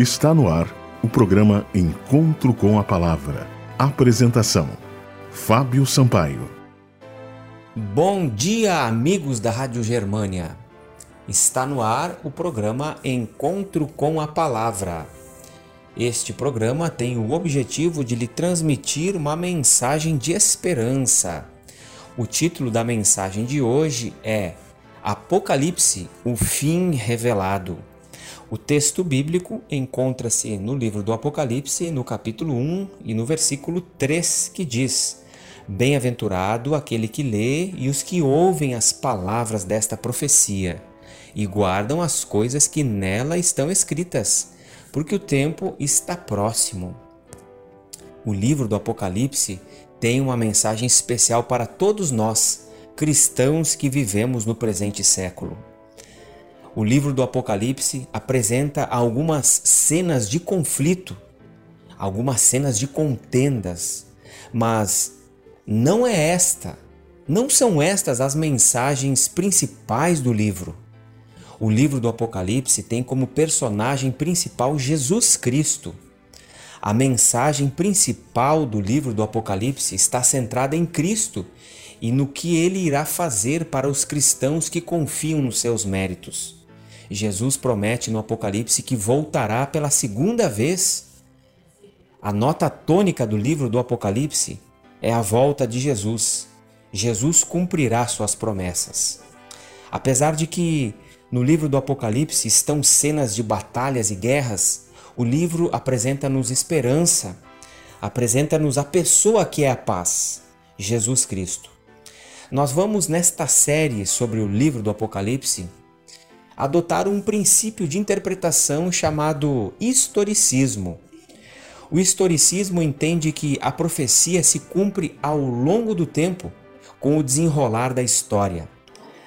Está no ar o programa Encontro com a Palavra. Apresentação: Fábio Sampaio. Bom dia, amigos da Rádio Germânia. Está no ar o programa Encontro com a Palavra. Este programa tem o objetivo de lhe transmitir uma mensagem de esperança. O título da mensagem de hoje é Apocalipse, o fim revelado. O texto bíblico encontra-se no livro do Apocalipse, no capítulo 1 e no versículo 3, que diz: Bem-aventurado aquele que lê e os que ouvem as palavras desta profecia e guardam as coisas que nela estão escritas, porque o tempo está próximo. O livro do Apocalipse tem uma mensagem especial para todos nós cristãos que vivemos no presente século. O livro do Apocalipse apresenta algumas cenas de conflito, algumas cenas de contendas, mas não é esta, não são estas as mensagens principais do livro. O livro do Apocalipse tem como personagem principal Jesus Cristo. A mensagem principal do livro do Apocalipse está centrada em Cristo e no que ele irá fazer para os cristãos que confiam nos seus méritos. Jesus promete no Apocalipse que voltará pela segunda vez. A nota tônica do livro do Apocalipse é a volta de Jesus. Jesus cumprirá suas promessas. Apesar de que no livro do Apocalipse estão cenas de batalhas e guerras, o livro apresenta-nos esperança, apresenta-nos a pessoa que é a paz, Jesus Cristo. Nós vamos, nesta série sobre o livro do Apocalipse, adotar um princípio de interpretação chamado historicismo. O historicismo entende que a profecia se cumpre ao longo do tempo com o desenrolar da história.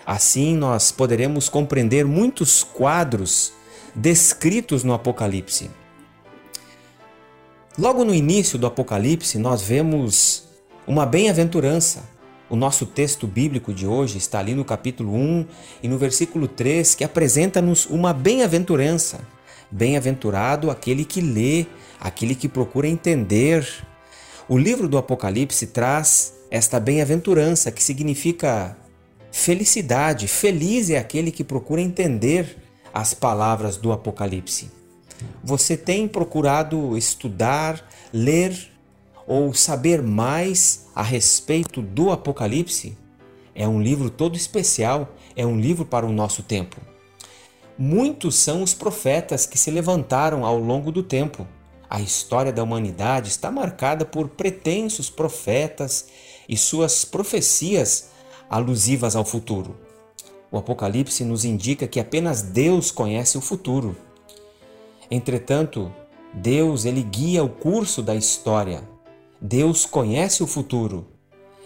Assim, nós poderemos compreender muitos quadros descritos no Apocalipse. Logo no início do Apocalipse, nós vemos uma bem-aventurança, o nosso texto bíblico de hoje está ali no capítulo 1 e no versículo 3, que apresenta-nos uma bem-aventurança. Bem-aventurado aquele que lê, aquele que procura entender. O livro do Apocalipse traz esta bem-aventurança, que significa felicidade. Feliz é aquele que procura entender as palavras do Apocalipse. Você tem procurado estudar, ler ou saber mais a respeito do Apocalipse, é um livro todo especial, é um livro para o nosso tempo. Muitos são os profetas que se levantaram ao longo do tempo. A história da humanidade está marcada por pretensos profetas e suas profecias alusivas ao futuro. O Apocalipse nos indica que apenas Deus conhece o futuro. Entretanto, Deus ele guia o curso da história Deus conhece o futuro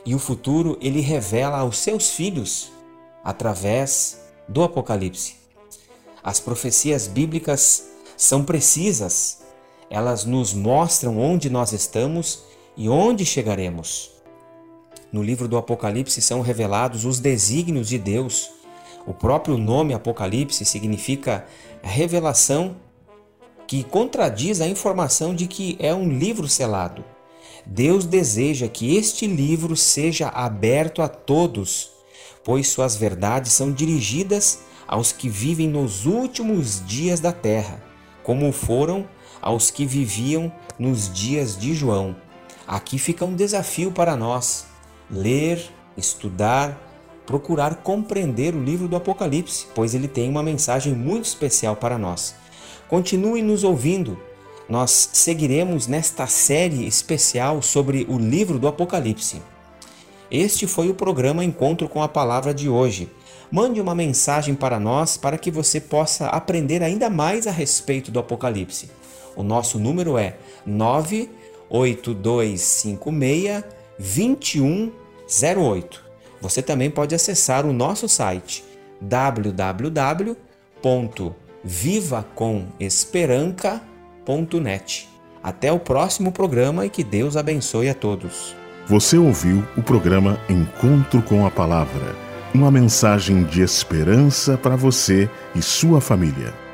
e o futuro ele revela aos seus filhos através do Apocalipse. As profecias bíblicas são precisas, elas nos mostram onde nós estamos e onde chegaremos. No livro do Apocalipse são revelados os desígnios de Deus. O próprio nome Apocalipse significa revelação que contradiz a informação de que é um livro selado. Deus deseja que este livro seja aberto a todos, pois suas verdades são dirigidas aos que vivem nos últimos dias da terra, como foram aos que viviam nos dias de João. Aqui fica um desafio para nós: ler, estudar, procurar compreender o livro do Apocalipse, pois ele tem uma mensagem muito especial para nós. Continue nos ouvindo nós seguiremos nesta série especial sobre o livro do Apocalipse. Este foi o programa Encontro com a Palavra de hoje. Mande uma mensagem para nós para que você possa aprender ainda mais a respeito do Apocalipse. O nosso número é 98256 2108. Você também pode acessar o nosso site www.vivacomesperanca.com Até o próximo programa e que Deus abençoe a todos. Você ouviu o programa Encontro com a Palavra, uma mensagem de esperança para você e sua família.